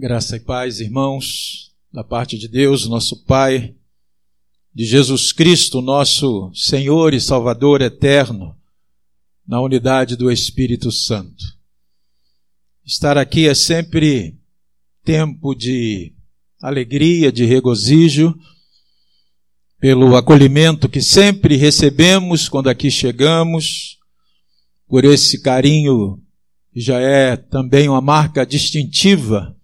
Graça e paz, irmãos, da parte de Deus, nosso Pai, de Jesus Cristo, nosso Senhor e Salvador eterno, na unidade do Espírito Santo. Estar aqui é sempre tempo de alegria, de regozijo, pelo acolhimento que sempre recebemos quando aqui chegamos, por esse carinho que já é também uma marca distintiva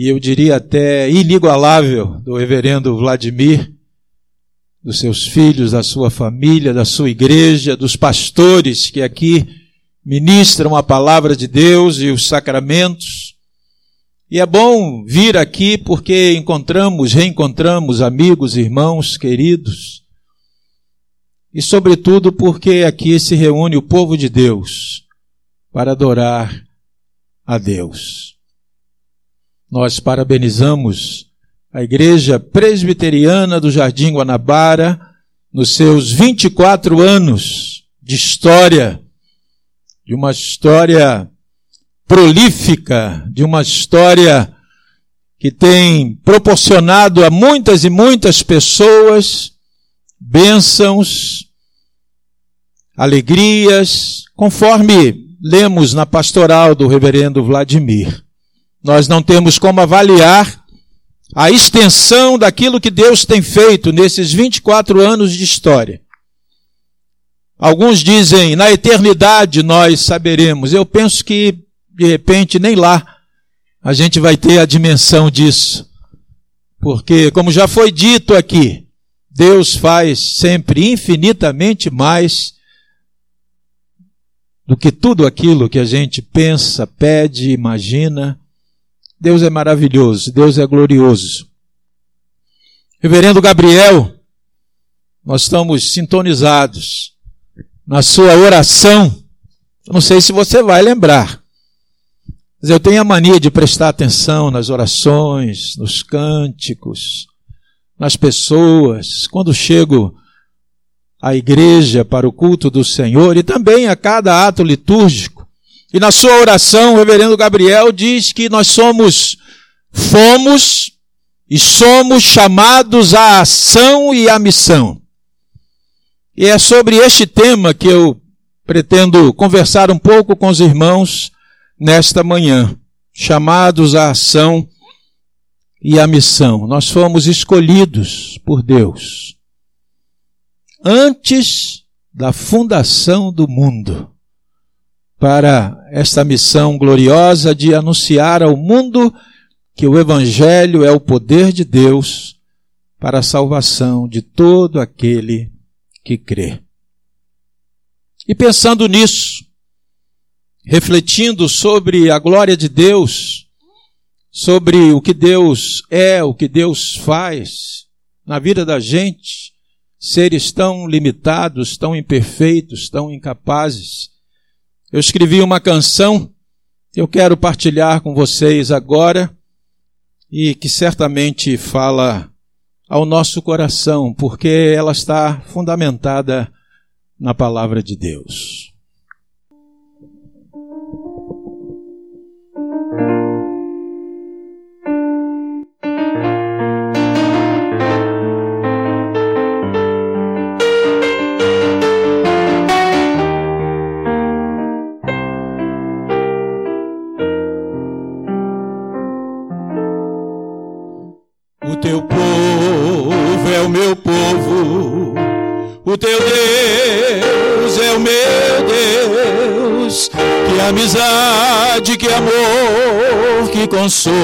e eu diria até inigualável do reverendo Vladimir, dos seus filhos, da sua família, da sua igreja, dos pastores que aqui ministram a palavra de Deus e os sacramentos. E é bom vir aqui porque encontramos, reencontramos amigos, irmãos queridos. E sobretudo porque aqui se reúne o povo de Deus para adorar a Deus. Nós parabenizamos a Igreja Presbiteriana do Jardim Guanabara nos seus 24 anos de história, de uma história prolífica, de uma história que tem proporcionado a muitas e muitas pessoas bênçãos, alegrias, conforme lemos na pastoral do reverendo Vladimir. Nós não temos como avaliar a extensão daquilo que Deus tem feito nesses 24 anos de história. Alguns dizem, na eternidade nós saberemos. Eu penso que, de repente, nem lá a gente vai ter a dimensão disso. Porque, como já foi dito aqui, Deus faz sempre infinitamente mais do que tudo aquilo que a gente pensa, pede, imagina Deus é maravilhoso, Deus é glorioso. Reverendo Gabriel, nós estamos sintonizados na sua oração. Não sei se você vai lembrar, mas eu tenho a mania de prestar atenção nas orações, nos cânticos, nas pessoas. Quando chego à igreja para o culto do Senhor e também a cada ato litúrgico, e na sua oração, o reverendo Gabriel diz que nós somos, fomos e somos chamados à ação e à missão. E é sobre este tema que eu pretendo conversar um pouco com os irmãos nesta manhã. Chamados à ação e à missão. Nós fomos escolhidos por Deus antes da fundação do mundo para esta missão gloriosa de anunciar ao mundo que o Evangelho é o poder de Deus para a salvação de todo aquele que crê. E pensando nisso, refletindo sobre a glória de Deus, sobre o que Deus é, o que Deus faz na vida da gente, seres tão limitados, tão imperfeitos, tão incapazes, eu escrevi uma canção que eu quero partilhar com vocês agora e que certamente fala ao nosso coração, porque ela está fundamentada na palavra de Deus. Que amor, que consolação.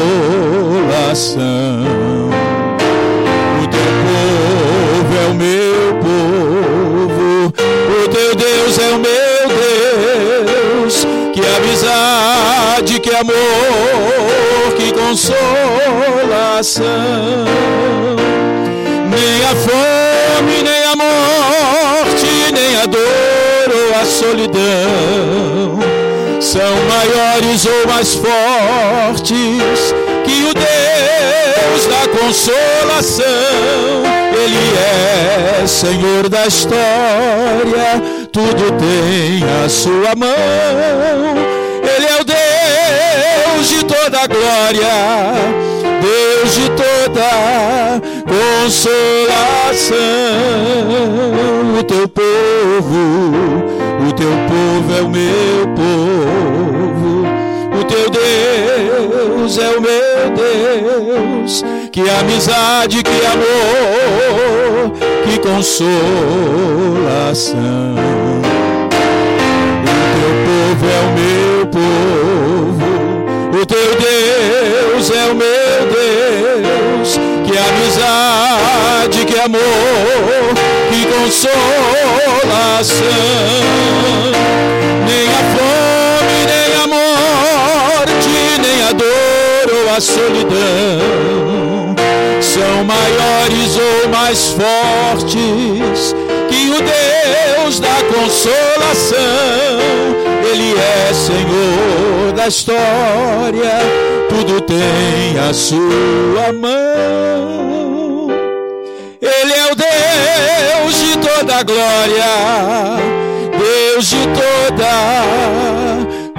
O teu povo é o meu povo. O teu Deus é o meu Deus. Que amizade, que amor, que consolação. Nem a fome, nem a morte, nem a dor ou a solidão são maiores ou mais fortes que o Deus da consolação. Ele é Senhor da história, tudo tem a sua mão. Ele é o Deus de toda glória, Deus de toda consolação. O teu povo, o teu povo é o meu povo, o teu Deus é o meu Deus. Que amizade, que amor, que consolação povo é o meu povo, o teu Deus é o meu Deus. Que amizade, que amor, que consolação. Nem a fome, nem a morte, nem a dor ou a solidão são maiores ou mais fortes o Deus da consolação ele é Senhor da história, tudo tem a sua mão. Ele é o Deus de toda glória, Deus de toda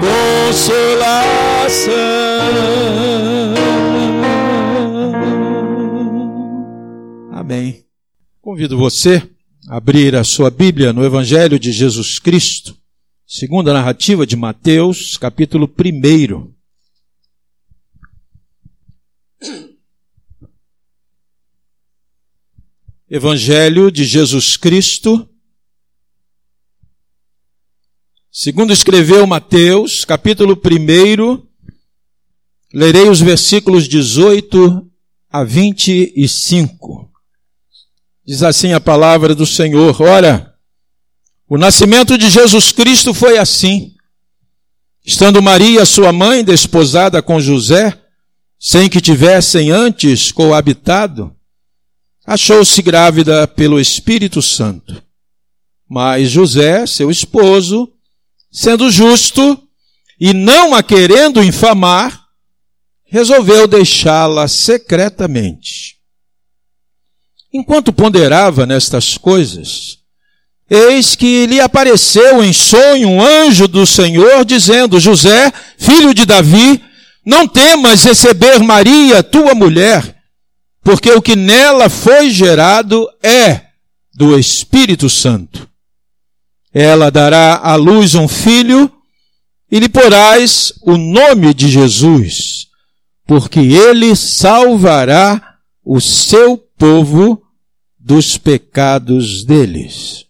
consolação. Amém. Convido você abrir a sua Bíblia no Evangelho de Jesus Cristo Segunda narrativa de Mateus, capítulo 1. Evangelho de Jesus Cristo, segundo escreveu Mateus, capítulo 1, lerei os versículos 18 a 25. Diz assim a palavra do Senhor: Ora, o nascimento de Jesus Cristo foi assim. Estando Maria, sua mãe, desposada com José, sem que tivessem antes coabitado, achou-se grávida pelo Espírito Santo. Mas José, seu esposo, sendo justo e não a querendo infamar, resolveu deixá-la secretamente. Enquanto ponderava nestas coisas, Eis que lhe apareceu em sonho um anjo do Senhor, dizendo: José, filho de Davi, não temas receber Maria, tua mulher, porque o que nela foi gerado é do Espírito Santo. Ela dará à luz um filho, e lhe porás o nome de Jesus, porque ele salvará o seu povo dos pecados deles.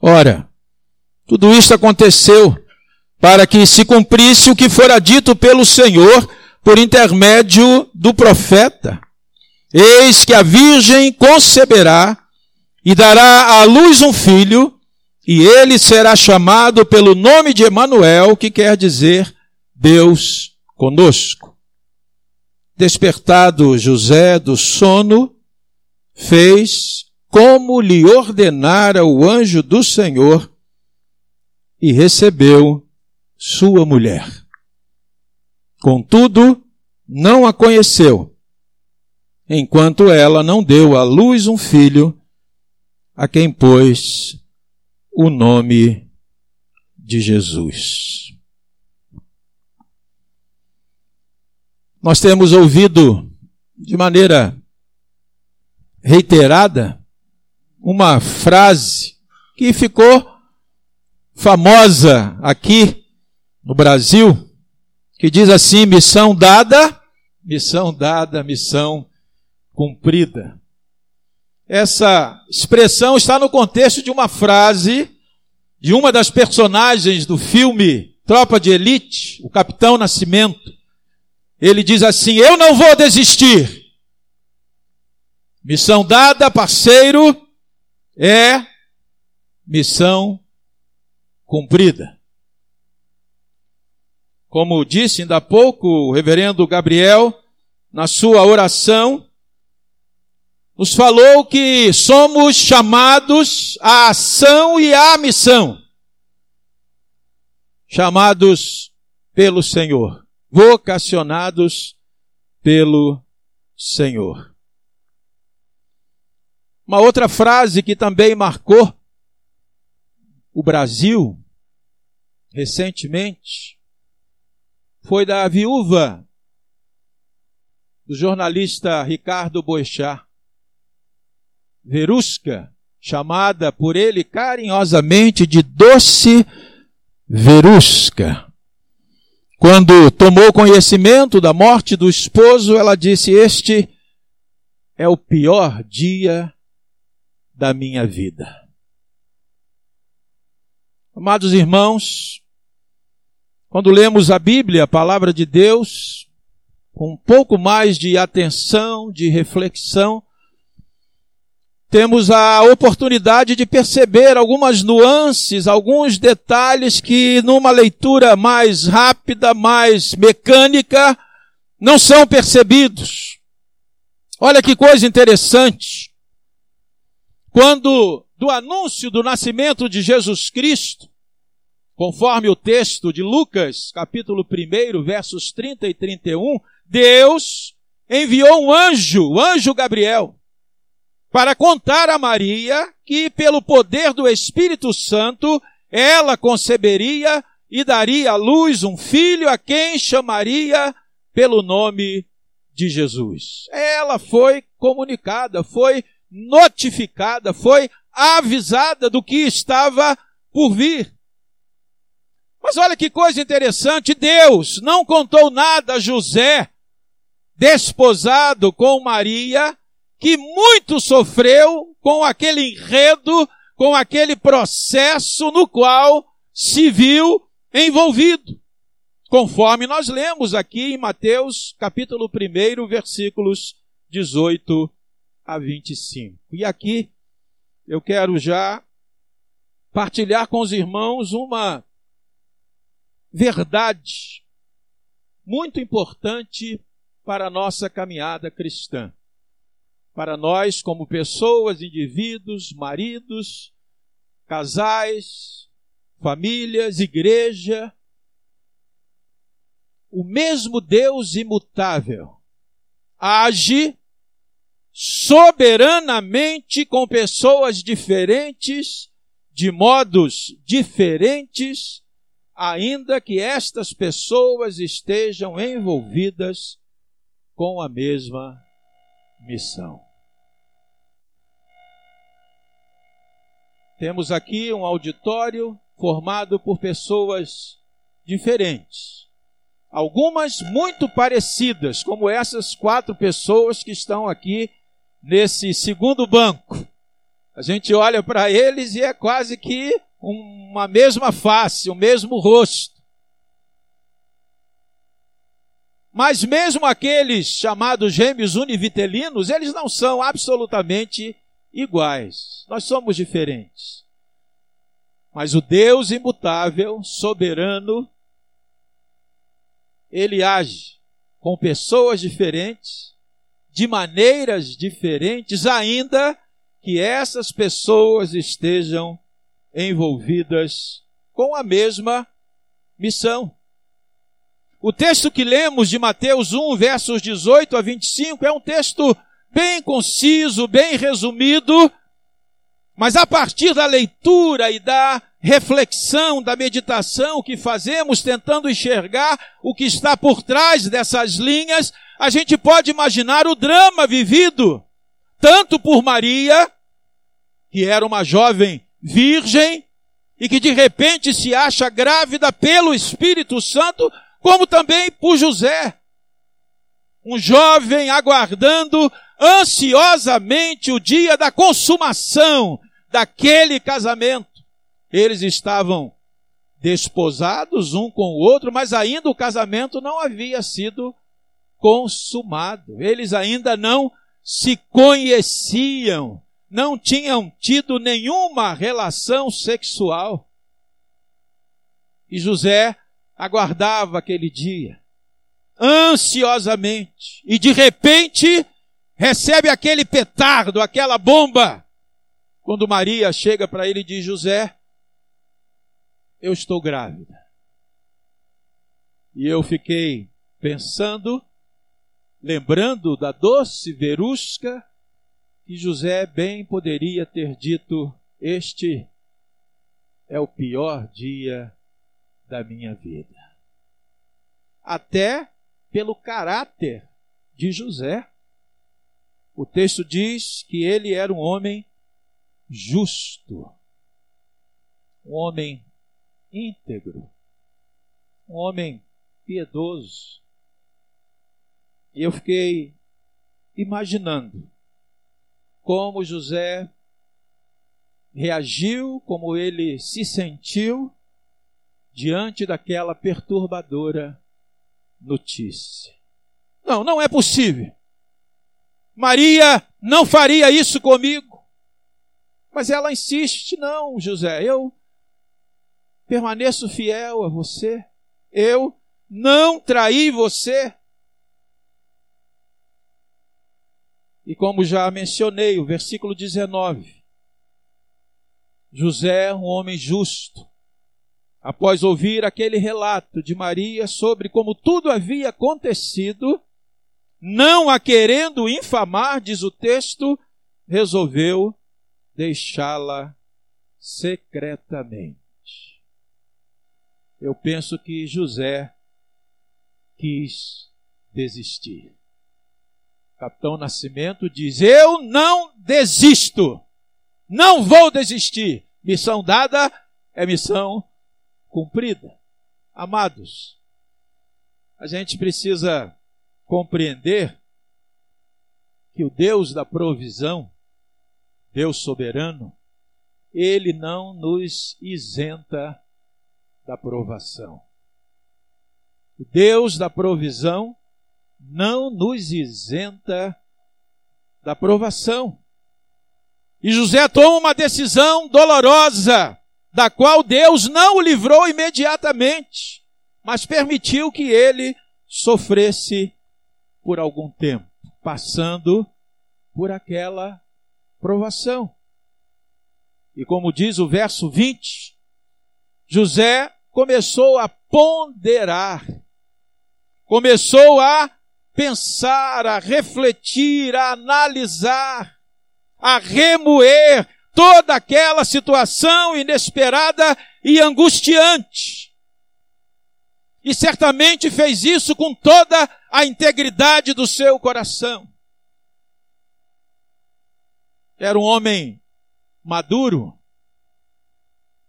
Ora, tudo isto aconteceu para que se cumprisse o que fora dito pelo Senhor por intermédio do profeta. Eis que a virgem conceberá e dará à luz um filho, e ele será chamado pelo nome de Emanuel, que quer dizer Deus conosco. Despertado José do sono, fez como lhe ordenara o anjo do Senhor, e recebeu sua mulher. Contudo, não a conheceu, enquanto ela não deu à luz um filho, a quem pôs o nome de Jesus. Nós temos ouvido de maneira reiterada uma frase que ficou famosa aqui no Brasil, que diz assim: missão dada, missão dada, missão cumprida. Essa expressão está no contexto de uma frase de uma das personagens do filme Tropa de Elite, o Capitão Nascimento. Ele diz assim: Eu não vou desistir. Missão dada, parceiro, é missão cumprida. Como disse ainda há pouco o reverendo Gabriel, na sua oração, nos falou que somos chamados à ação e à missão. Chamados pelo Senhor, vocacionados pelo Senhor. Uma outra frase que também marcou o Brasil recentemente foi da viúva do jornalista Ricardo Boechat, Verusca, chamada por ele carinhosamente de Doce Verusca. Quando tomou conhecimento da morte do esposo, ela disse: Este é o pior dia da minha vida. Amados irmãos, quando lemos a Bíblia, a palavra de Deus, com um pouco mais de atenção, de reflexão, temos a oportunidade de perceber algumas nuances, alguns detalhes que numa leitura mais rápida, mais mecânica, não são percebidos. Olha que coisa interessante. Quando do anúncio do nascimento de Jesus Cristo, conforme o texto de Lucas, capítulo 1, versos 30 e 31, Deus enviou um anjo, o anjo Gabriel, para contar a Maria que, pelo poder do Espírito Santo, ela conceberia e daria à luz um filho a quem chamaria pelo nome de Jesus. Ela foi comunicada, foi notificada, foi avisada do que estava por vir. Mas olha que coisa interessante, Deus não contou nada a José, desposado com Maria, que muito sofreu com aquele enredo, com aquele processo no qual se viu envolvido. Conforme nós lemos aqui em Mateus capítulo 1, versículos 18 a 25. E aqui eu quero já partilhar com os irmãos uma verdade muito importante para a nossa caminhada cristã para nós, como pessoas, indivíduos, maridos, casais, famílias, igreja. O mesmo Deus imutável age soberanamente com pessoas diferentes, de modos diferentes, ainda que estas pessoas estejam envolvidas com a mesma missão. Temos aqui um auditório formado por pessoas diferentes. Algumas muito parecidas, como essas quatro pessoas que estão aqui nesse segundo banco. A gente olha para eles e é quase que uma mesma face, o mesmo rosto. Mas mesmo aqueles chamados gêmeos univitelinos, eles não são absolutamente iguais. Nós somos diferentes. Mas o Deus imutável, soberano, ele age com pessoas diferentes, de maneiras diferentes, ainda que essas pessoas estejam envolvidas com a mesma missão. O texto que lemos de Mateus 1, versos 18 a 25, é um texto bem conciso, bem resumido, mas a partir da leitura e da reflexão, da meditação que fazemos tentando enxergar o que está por trás dessas linhas, a gente pode imaginar o drama vivido tanto por Maria, que era uma jovem virgem e que de repente se acha grávida pelo Espírito Santo, como também por José, um jovem aguardando ansiosamente o dia da consumação daquele casamento. Eles estavam desposados um com o outro, mas ainda o casamento não havia sido consumado. Eles ainda não se conheciam, não tinham tido nenhuma relação sexual. E José aguardava aquele dia ansiosamente, e de repente recebe aquele petardo, aquela bomba. Quando Maria chega para ele e diz: José, eu estou grávida. E eu fiquei pensando, lembrando da doce verusca, que José bem poderia ter dito: Este é o pior dia da minha vida. até pelo caráter de José. O texto diz que ele era um homem justo, um homem íntegro, um homem piedoso. E eu fiquei imaginando como José reagiu, como ele se sentiu diante daquela perturbadora notícia. Não, não é possível. Maria não faria isso comigo. Mas ela insiste: não, José, eu permaneço fiel a você. Eu não traí você. E como já mencionei, o versículo 19. José, um homem justo, após ouvir aquele relato de Maria sobre como tudo havia acontecido, não a querendo infamar, diz o texto, resolveu deixá-la secretamente. Eu penso que José quis desistir. Capitão Nascimento diz: Eu não desisto, não vou desistir. Missão dada é missão cumprida. Amados, a gente precisa compreender que o Deus da provisão, Deus soberano, ele não nos isenta da provação. O Deus da provisão não nos isenta da provação. E José toma uma decisão dolorosa, da qual Deus não o livrou imediatamente, mas permitiu que ele sofresse por algum tempo, passando por aquela provação. E como diz o verso 20, José começou a ponderar, começou a pensar, a refletir, a analisar, a remoer toda aquela situação inesperada e angustiante. E certamente fez isso com toda a integridade do seu coração. Era um homem maduro,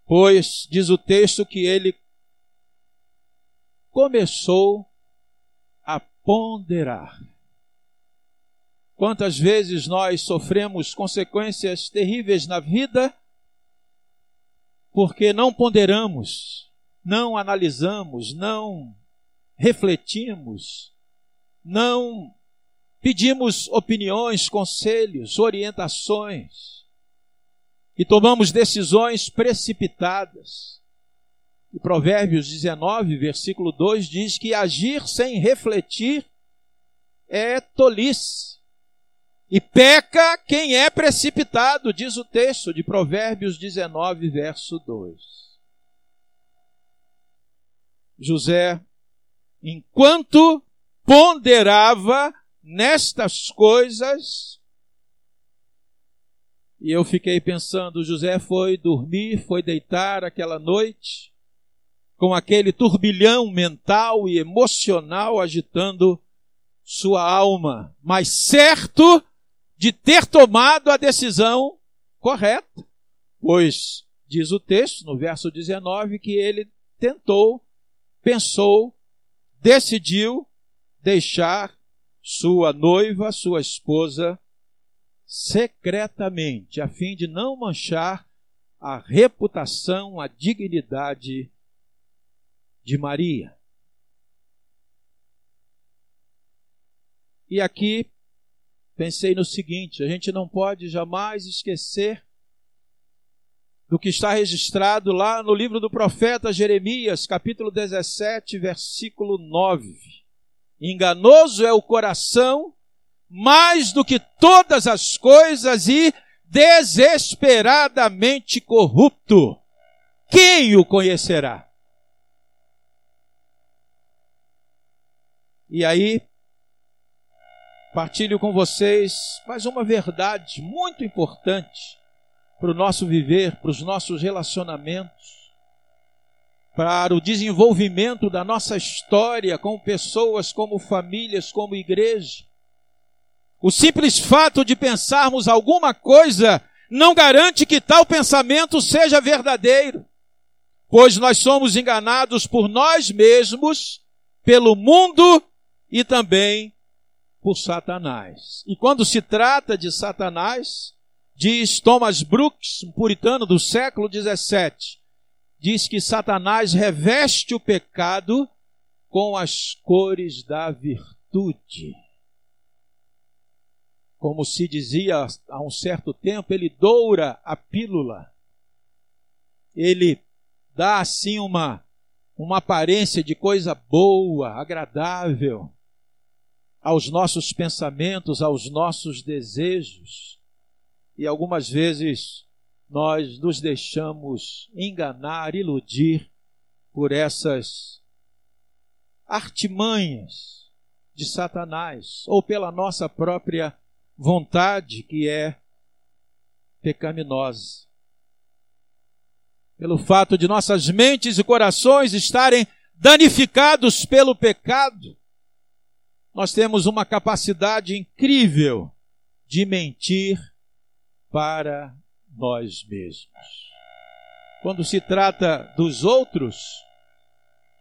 pois diz o texto que ele começou a ponderar. Quantas vezes nós sofremos consequências terríveis na vida porque não ponderamos, não analisamos, não refletimos, não pedimos opiniões, conselhos, orientações e tomamos decisões precipitadas. E Provérbios 19, versículo 2 diz que agir sem refletir é tolice. E peca quem é precipitado, diz o texto de Provérbios 19, verso 2. José, enquanto ponderava nestas coisas. E eu fiquei pensando, José foi dormir, foi deitar aquela noite, com aquele turbilhão mental e emocional agitando sua alma, mas certo de ter tomado a decisão correta. Pois diz o texto, no verso 19, que ele tentou, pensou, decidiu deixar sua noiva, sua esposa, secretamente, a fim de não manchar a reputação, a dignidade de Maria. E aqui pensei no seguinte: a gente não pode jamais esquecer do que está registrado lá no livro do profeta Jeremias, capítulo 17, versículo 9. Enganoso é o coração mais do que todas as coisas e desesperadamente corrupto. Quem o conhecerá? E aí, partilho com vocês mais uma verdade muito importante para o nosso viver, para os nossos relacionamentos. para o desenvolvimento da nossa história com pessoas, como famílias, como igreja. O simples fato de pensarmos alguma coisa não garante que tal pensamento seja verdadeiro, pois nós somos enganados por nós mesmos, pelo mundo e também por Satanás. E quando se trata de Satanás, diz Thomas Brooks, um puritano do século 17, diz que Satanás reveste o pecado com as cores da virtude. Como se dizia há um certo tempo, ele doura a pílula. Ele dá assim uma uma aparência de coisa boa, agradável aos nossos pensamentos, aos nossos desejos. E algumas vezes nós nos deixamos enganar, iludir por essas artimanhas de Satanás, ou pela nossa própria vontade, que é pecaminosa. Pelo fato de nossas mentes e corações estarem danificados pelo pecado, nós temos uma capacidade incrível de mentir para nós mesmos. Quando se trata dos outros,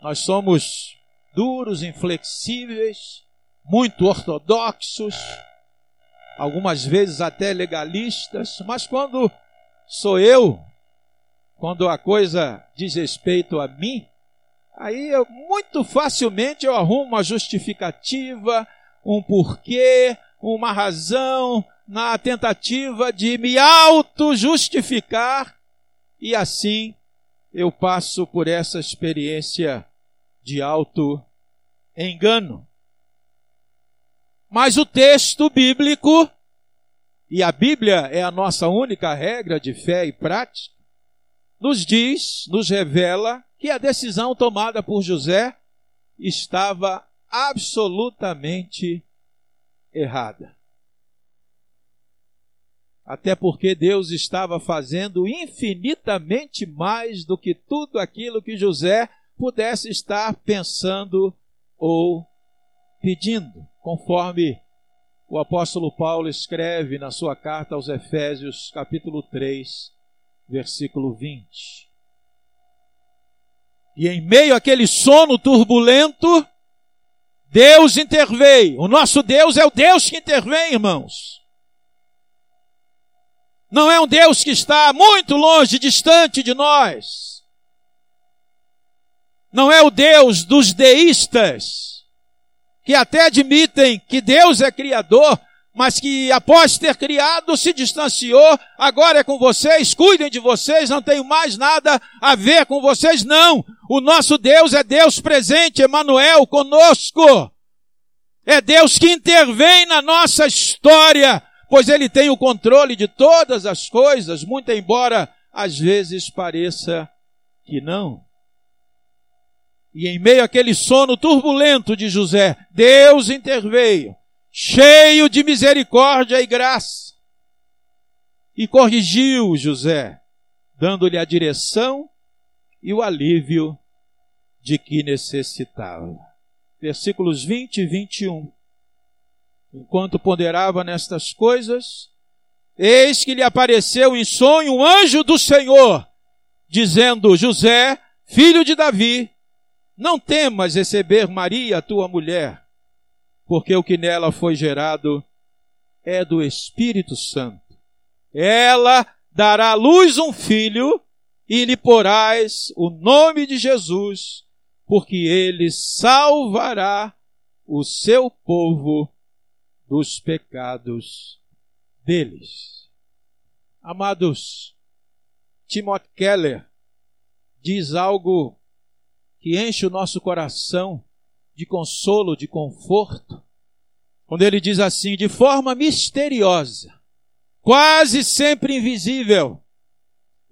nós somos duros, inflexíveis, muito ortodoxos, algumas vezes até legalistas, mas quando sou eu, quando a coisa diz respeito a mim, aí eu, muito facilmente eu arrumo uma justificativa, um porquê, uma razão, na tentativa de me auto-justificar e assim eu passo por essa experiência de auto-engano. Mas o texto bíblico, e a Bíblia é a nossa única regra de fé e prática, nos diz, nos revela que a decisão tomada por José estava absolutamente errada até porque Deus estava fazendo infinitamente mais do que tudo aquilo que José pudesse estar pensando ou pedindo, conforme o apóstolo Paulo escreve na sua carta aos Efésios, capítulo 3, versículo 20. E em meio àquele sono turbulento, Deus interveio. O nosso Deus é o Deus que intervém, irmãos. Não é um Deus que está muito longe, distante de nós. Não é o Deus dos deístas, que até admitem que Deus é criador, mas que após ter criado se distanciou, agora é com vocês, cuidem de vocês, não tenho mais nada a ver com vocês, não. O nosso Deus é Deus presente, Emanuel, conosco. É Deus que intervém na nossa história, pois ele tem o controle de todas as coisas, muito embora às vezes pareça que não. E em meio àquele sono turbulento de José, Deus interveio, cheio de misericórdia e graça, e corrigiu José, dando-lhe a direção e o alívio de que necessitava. Versículos 20 e 21. Enquanto ponderava nestas coisas, eis que lhe apareceu em sonho um anjo do Senhor, dizendo: José, filho de Davi, não temas receber Maria, tua mulher, porque o que nela foi gerado é do Espírito Santo. Ela dará à luz um filho e lhe porás o nome de Jesus, porque ele salvará o seu povo dos pecados deles. Amados, Timothy Keller diz algo que enche o nosso coração de consolo, de conforto, quando ele diz assim, de forma misteriosa, quase sempre invisível,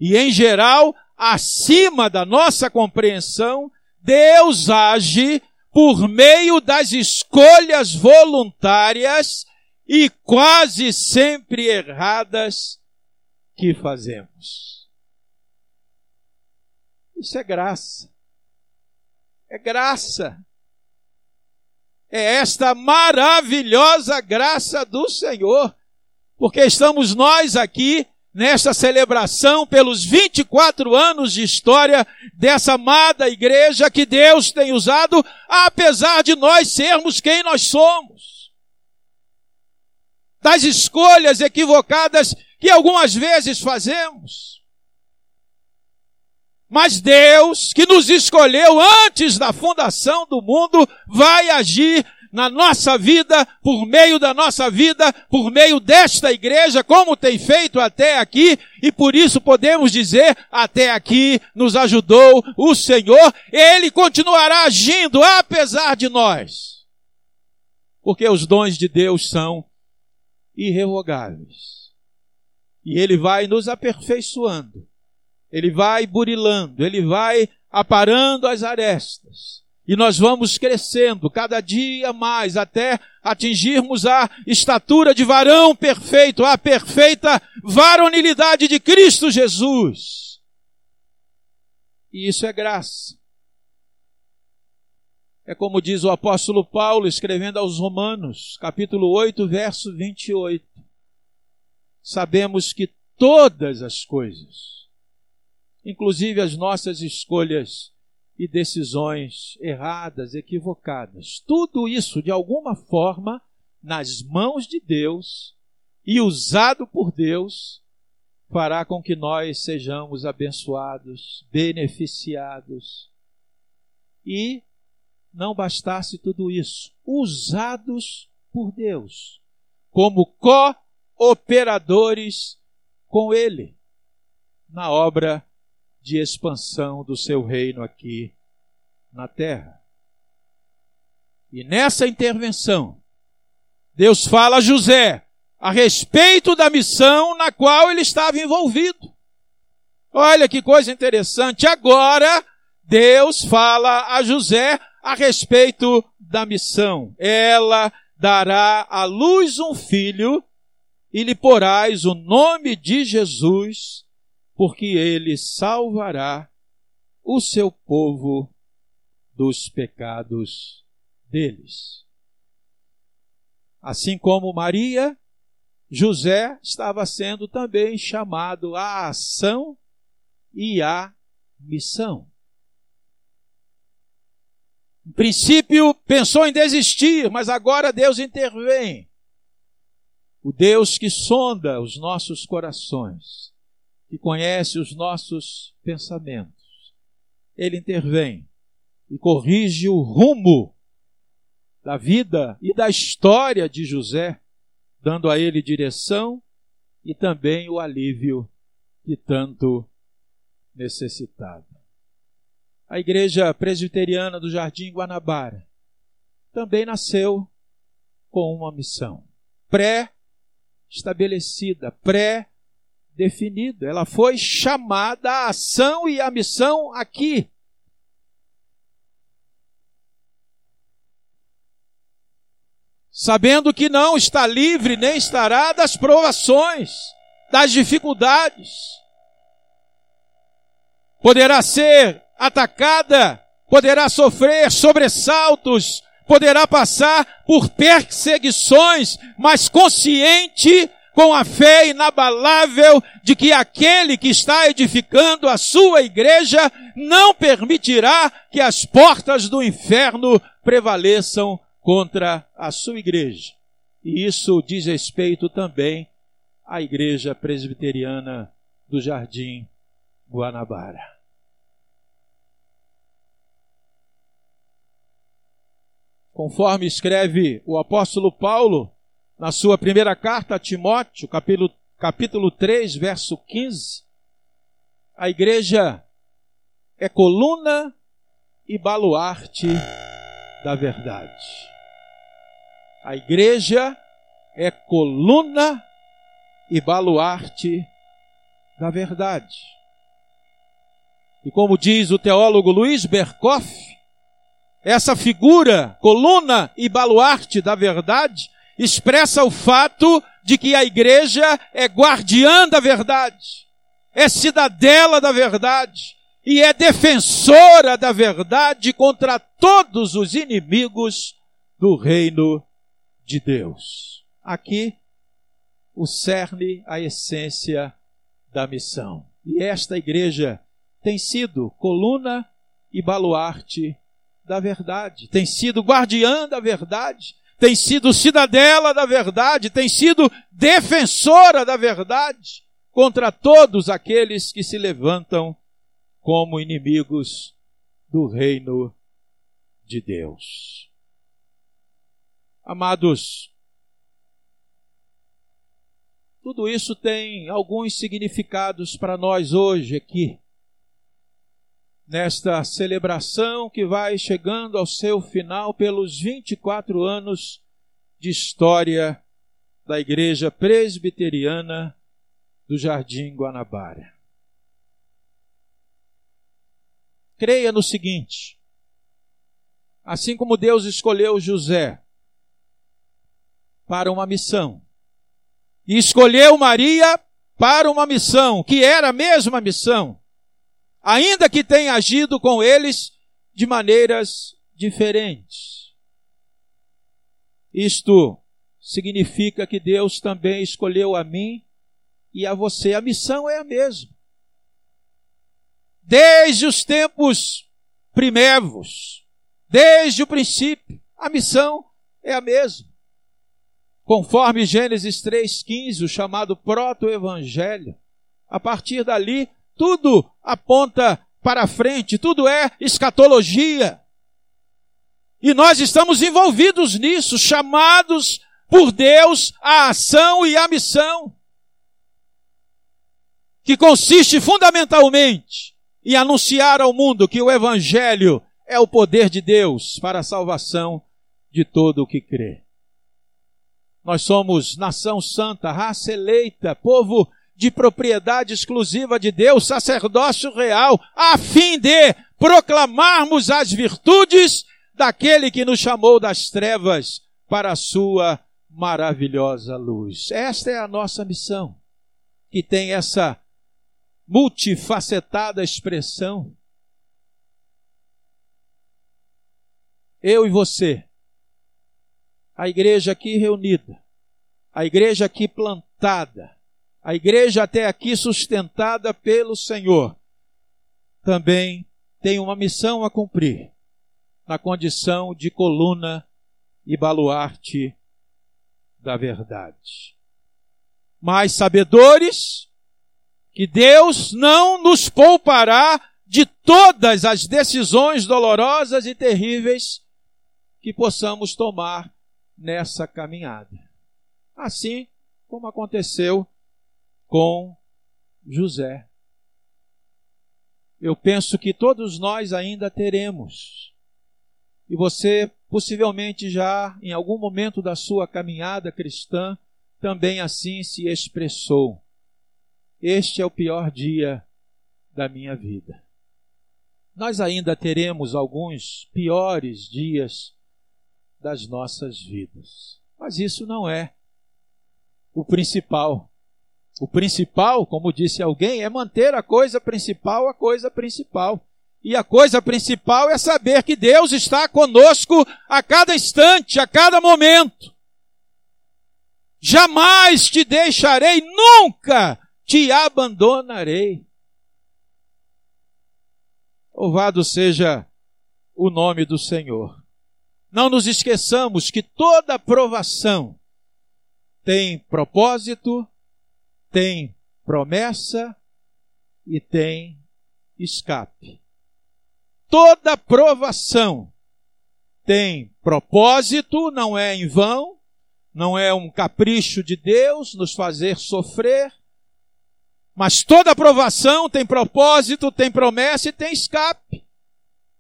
e em geral acima da nossa compreensão, Deus age por meio das escolhas voluntárias e quase sempre erradas que fazemos. Isso é graça. É graça. É esta maravilhosa graça do Senhor. Porque estamos nós aqui nesta celebração pelos 24 anos de história dessa amada igreja que Deus tem usado, apesar de nós sermos quem nós somos. Das escolhas equivocadas que algumas vezes fazemos. Mas Deus, que nos escolheu antes da fundação do mundo, vai agir na nossa vida, por meio da nossa vida, por meio desta igreja, como tem feito até aqui, e por isso podemos dizer, até aqui nos ajudou o Senhor, Ele continuará agindo apesar de nós. Porque os dons de Deus são irrevogáveis. E Ele vai nos aperfeiçoando. Ele vai burilando, Ele vai aparando as arestas e nós vamos crescendo cada dia mais até atingirmos a estatura de varão perfeito, a perfeita varonilidade de Cristo Jesus. E isso é graça. É como diz o apóstolo Paulo escrevendo aos Romanos, capítulo 8, verso 28. Sabemos que todas as coisas, inclusive as nossas escolhas, e decisões erradas, equivocadas. Tudo isso, de alguma forma, nas mãos de Deus e usado por Deus, fará com que nós sejamos abençoados, beneficiados. E não bastasse tudo isso, usados por Deus, como cooperadores com Ele na obra de expansão do seu reino aqui na terra. E nessa intervenção, Deus fala a José a respeito da missão na qual ele estava envolvido. Olha que coisa interessante. Agora, Deus fala a José a respeito da missão. Ela dará à luz um filho e lhe porás o nome de Jesus, porque ele salvará o seu povo dos pecados deles. Assim como Maria, José estava sendo também chamado à ação e à missão. Em princípio, pensou em desistir, mas agora Deus intervém. O Deus que sonda os nossos corações que conhece os nossos pensamentos. Ele intervém e corrige o rumo da vida e da história de José, dando a ele direção e também o alívio que tanto necessitava. A Igreja Presbiteriana do Jardim Guanabara também nasceu com uma missão pré-estabelecida, pré definida. Ela foi chamada à ação e à missão aqui. Sabendo que não está livre nem estará das provações, das dificuldades. Poderá ser atacada, poderá sofrer sobressaltos, poderá passar por perseguições, mas consciente com a fé inabalável de que aquele que está edificando a sua igreja não permitirá que as portas do inferno prevaleçam contra a sua igreja. E isso diz respeito também à igreja presbiteriana do Jardim Guanabara. Conforme escreve o apóstolo Paulo, na sua primeira carta a Timóteo, capítulo, capítulo 3, verso 15, a igreja é coluna e baluarte da verdade. A igreja é coluna e baluarte da verdade. E como diz o teólogo Luiz Berkoff, essa figura, coluna e baluarte da verdade, expressa o fato de que a igreja é guardiã da verdade, é cidadela da verdade, e é defensora da verdade contra todos os inimigos do reino de Deus. Aqui, o cerne, a essência da missão. E esta igreja tem sido coluna e baluarte da verdade, tem sido guardiã da verdade, tem sido cidadela da verdade, tem sido defensora da verdade contra todos aqueles que se levantam como inimigos do reino de Deus. Amados, tudo isso tem alguns significados para nós hoje aqui, nesta celebração que vai chegando ao seu final pelos 24 anos de história da Igreja Presbiteriana do Jardim Guanabara. Creia no seguinte: assim como Deus escolheu José para uma missão, e escolheu Maria para uma missão, que era a mesma missão, ainda que tenha agido com eles de maneiras diferentes. Isto significa que Deus também escolheu a mim e a você. A missão é a mesma desde os tempos primevos, desde o princípio, a missão é a mesma. Conforme Gênesis 3,15, o chamado proto-evangelho, a partir dali, tudo aponta para frente, tudo é escatologia. E nós estamos envolvidos nisso, chamados por Deus à ação e à missão, que consiste fundamentalmente e anunciar ao mundo que o Evangelho é o poder de Deus para a salvação de todo o que crê. Nós somos nação santa, raça eleita, povo de propriedade exclusiva de Deus, sacerdócio real, a fim de proclamarmos as virtudes daquele que nos chamou das trevas para a sua maravilhosa luz. Esta é a nossa missão, que tem essa multifacetada expressão. Eu e você, a igreja aqui reunida, a igreja aqui plantada, a igreja até aqui sustentada pelo Senhor, também tem uma missão a cumprir na condição de coluna e baluarte da verdade. Mais sabedores, que Deus não nos poupará de todas as decisões dolorosas e terríveis que possamos tomar nessa caminhada. Assim como aconteceu com José. Eu penso que todos nós ainda teremos. E você possivelmente já, em algum momento da sua caminhada cristã, também assim se expressou. Este é o pior dia da minha vida. Nós ainda teremos alguns piores dias das nossas vidas. Mas isso não é o principal. O principal, como disse alguém, é manter a coisa principal a coisa principal. E a coisa principal é saber que Deus está conosco a cada instante, a cada momento. Jamais te deixarei nunca te abandonarei. Louvado seja o nome do Senhor. Não nos esqueçamos que toda provação tem propósito, tem promessa e tem escape. Toda provação tem propósito, não é em vão, não é um capricho de Deus nos fazer sofrer, mas toda aprovação tem propósito, tem promessa e tem escape.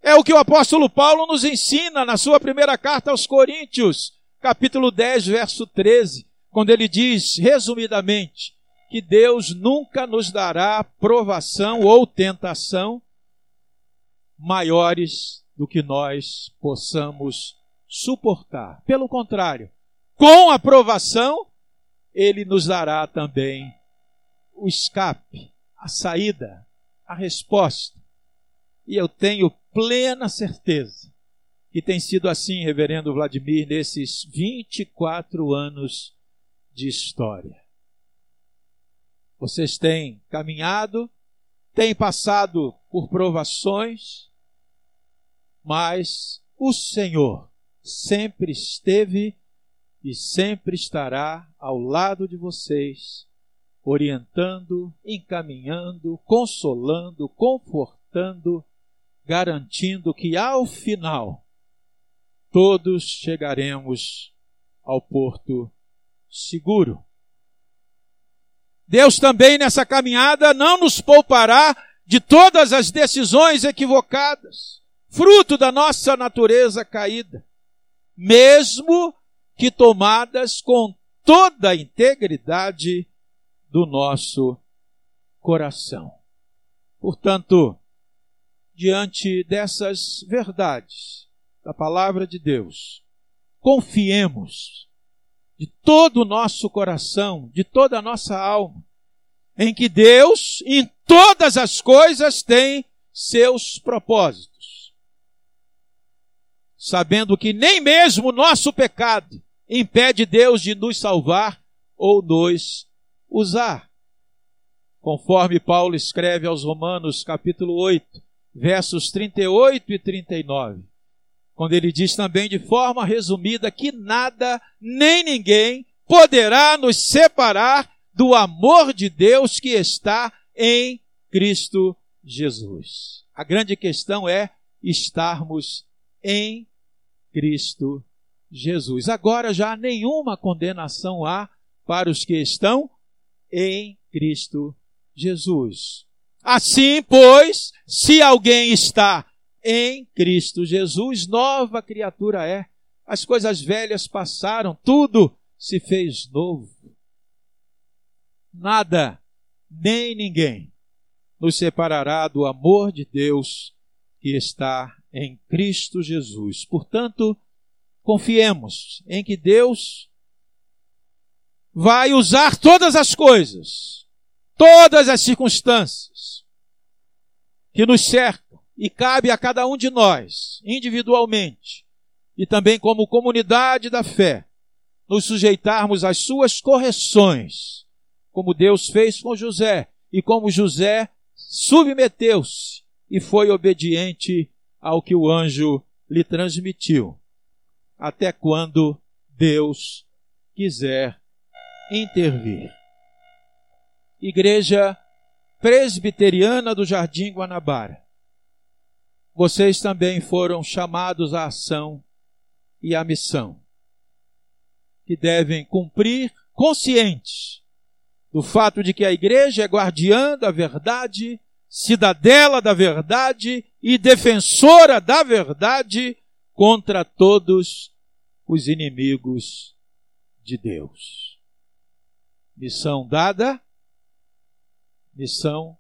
É o que o apóstolo Paulo nos ensina na sua primeira carta aos Coríntios, capítulo 10, verso 13, quando ele diz, resumidamente, que Deus nunca nos dará provação ou tentação maiores do que nós possamos suportar. Pelo contrário, com a provação, ele nos dará também o escape, a saída, a resposta E eu tenho plena certeza que tem sido assim, reverendo Vladimir, nesses 24 anos de história. Vocês têm caminhado, têm passado por provações, mas o Senhor sempre esteve e sempre estará ao lado de vocês, orientando, encaminhando, consolando, confortando, garantindo que ao final todos chegaremos ao porto seguro. Deus também nessa caminhada não nos poupará de todas as decisões equivocadas, fruto da nossa natureza caída, mesmo que tomadas com toda a integridade do nosso coração. Portanto, diante dessas verdades da palavra de Deus, confiemos de todo o nosso coração, de toda a nossa alma, em que Deus, em todas as coisas, tem seus propósitos. Sabendo que nem mesmo o nosso pecado impede Deus de nos salvar ou nos usar. Conforme Paulo escreve aos Romanos, capítulo 8, versos 38 e 39 quando ele diz também de forma resumida que nada nem ninguém poderá nos separar do amor de Deus que está em Cristo Jesus. A grande questão é estarmos em Cristo Jesus. Agora já nenhuma condenação há para os que estão em Cristo Jesus. Assim, pois, se alguém está em Cristo Jesus, nova criatura é. As coisas velhas passaram, tudo se fez novo. Nada, nem ninguém nos separará do amor de Deus que está em Cristo Jesus. Portanto, confiemos em que Deus vai usar todas as coisas, todas as circunstâncias que nos cercam e cabe a cada um de nós, individualmente, e também como comunidade da fé, nos sujeitarmos às suas correções, como Deus fez com José, e como José submeteu-se e foi obediente ao que o anjo lhe transmitiu, até quando Deus quiser intervir. Igreja Presbiteriana do Jardim Guanabara vocês também foram chamados à ação e à missão, que devem cumprir conscientes do fato de que a igreja é guardiã da verdade, cidadela da verdade e defensora da verdade contra todos os inimigos de Deus. Missão dada, missão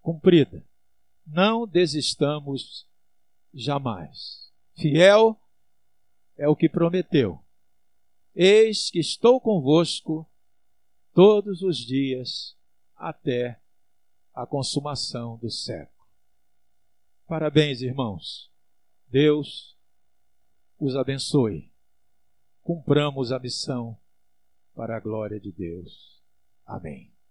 cumprida não desistamos jamais. Fiel é o que prometeu. Eis que estou convosco todos os dias até a consumação do século. Parabéns, irmãos. Deus os abençoe. Cumpramos a missão para a glória de Deus. Amém.